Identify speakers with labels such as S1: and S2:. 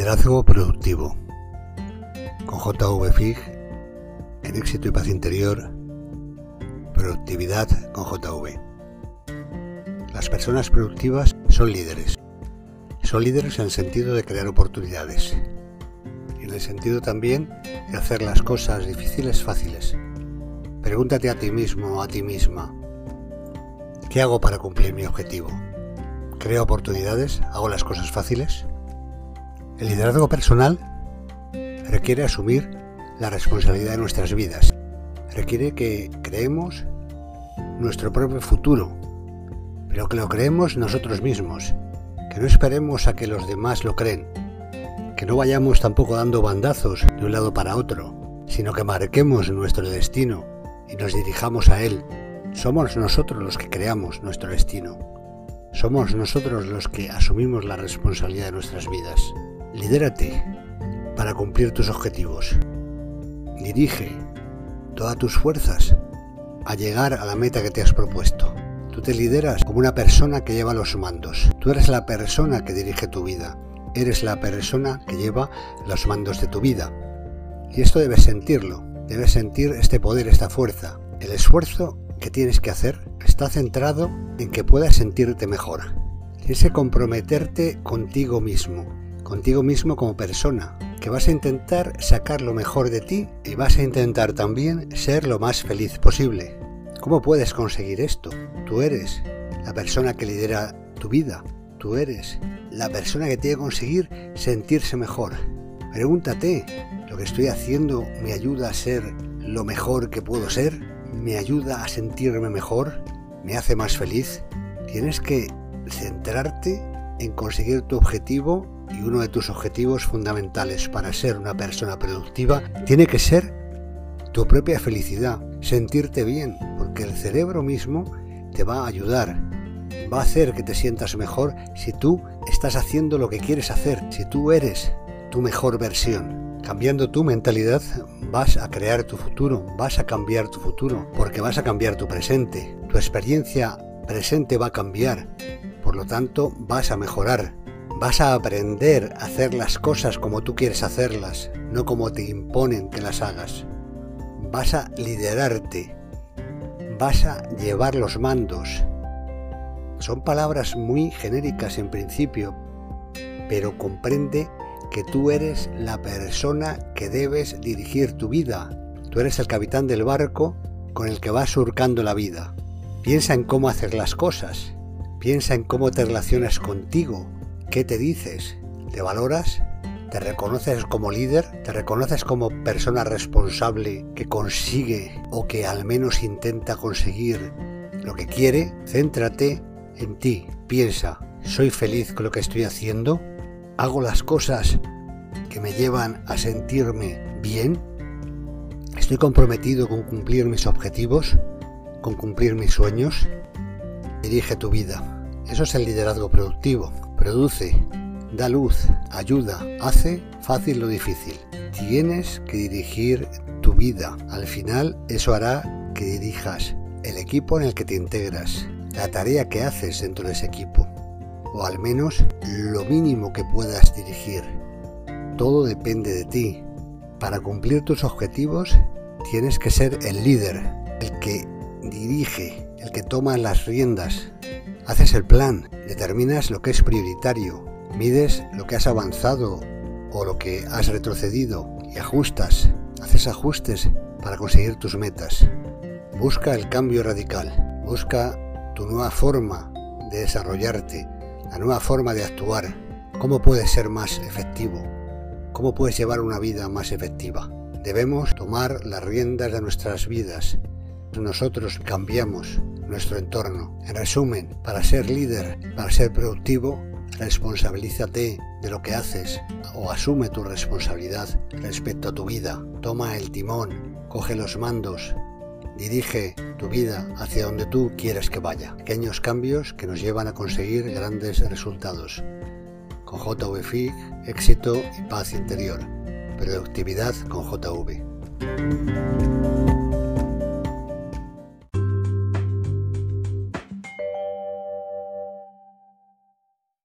S1: Liderazgo productivo. Con JVFIG, en éxito y paz interior, productividad con JV. Las personas productivas son líderes. Son líderes en el sentido de crear oportunidades. Y en el sentido también de hacer las cosas difíciles fáciles. Pregúntate a ti mismo a ti misma. ¿Qué hago para cumplir mi objetivo? ¿Creo oportunidades? ¿Hago las cosas fáciles? El liderazgo personal requiere asumir la responsabilidad de nuestras vidas. Requiere que creemos nuestro propio futuro, pero que lo creemos nosotros mismos, que no esperemos a que los demás lo creen, que no vayamos tampoco dando bandazos de un lado para otro, sino que marquemos nuestro destino y nos dirijamos a él. Somos nosotros los que creamos nuestro destino. Somos nosotros los que asumimos la responsabilidad de nuestras vidas. Lidérate para cumplir tus objetivos. Dirige todas tus fuerzas a llegar a la meta que te has propuesto. Tú te lideras como una persona que lleva los mandos. Tú eres la persona que dirige tu vida. Eres la persona que lleva los mandos de tu vida. Y esto debes sentirlo. Debes sentir este poder, esta fuerza. El esfuerzo que tienes que hacer está centrado en que puedas sentirte mejor. Tienes que comprometerte contigo mismo contigo mismo como persona, que vas a intentar sacar lo mejor de ti y vas a intentar también ser lo más feliz posible. ¿Cómo puedes conseguir esto? Tú eres la persona que lidera tu vida. Tú eres la persona que tiene que conseguir sentirse mejor. Pregúntate, ¿lo que estoy haciendo me ayuda a ser lo mejor que puedo ser? ¿Me ayuda a sentirme mejor? ¿Me hace más feliz? Tienes que centrarte en conseguir tu objetivo y uno de tus objetivos fundamentales para ser una persona productiva tiene que ser tu propia felicidad, sentirte bien, porque el cerebro mismo te va a ayudar, va a hacer que te sientas mejor si tú estás haciendo lo que quieres hacer, si tú eres tu mejor versión. Cambiando tu mentalidad vas a crear tu futuro, vas a cambiar tu futuro, porque vas a cambiar tu presente. Tu experiencia presente va a cambiar, lo tanto vas a mejorar Vas a aprender a hacer las cosas como tú quieres hacerlas, no como te imponen que las hagas. Vas a liderarte. Vas a llevar los mandos. Son palabras muy genéricas en principio, pero comprende que tú eres la persona que debes dirigir tu vida. Tú eres el capitán del barco con el que vas surcando la vida. Piensa en cómo hacer las cosas. Piensa en cómo te relacionas contigo, ¿Qué te dices? ¿Te valoras? ¿Te reconoces como líder? ¿Te reconoces como persona responsable que consigue o que al menos intenta conseguir lo que quiere? Céntrate en ti. Piensa, ¿soy feliz con lo que estoy haciendo? ¿Hago las cosas que me llevan a sentirme bien? ¿Estoy comprometido con cumplir mis objetivos? ¿Con cumplir mis sueños? Dirige tu vida. Eso es el liderazgo productivo produce, da luz, ayuda, hace fácil lo difícil. Tienes que dirigir tu vida. Al final eso hará que dirijas el equipo en el que te integras, la tarea que haces dentro de ese equipo, o al menos lo mínimo que puedas dirigir. Todo depende de ti. Para cumplir tus objetivos tienes que ser el líder, el que dirige, el que toma las riendas, Haces el plan, determinas lo que es prioritario, mides lo que has avanzado o lo que has retrocedido y ajustas, haces ajustes para conseguir tus metas. Busca el cambio radical, busca tu nueva forma de desarrollarte, la nueva forma de actuar, cómo puedes ser más efectivo, cómo puedes llevar una vida más efectiva. Debemos tomar las riendas de nuestras vidas. Nosotros cambiamos, nuestro entorno. En resumen, para ser líder, para ser productivo, responsabilízate de lo que haces o asume tu responsabilidad respecto a tu vida. Toma el timón, coge los mandos, dirige tu vida hacia donde tú quieres que vaya. Pequeños cambios que nos llevan a conseguir grandes resultados. Con JVFIG, éxito y paz interior. Productividad con JV.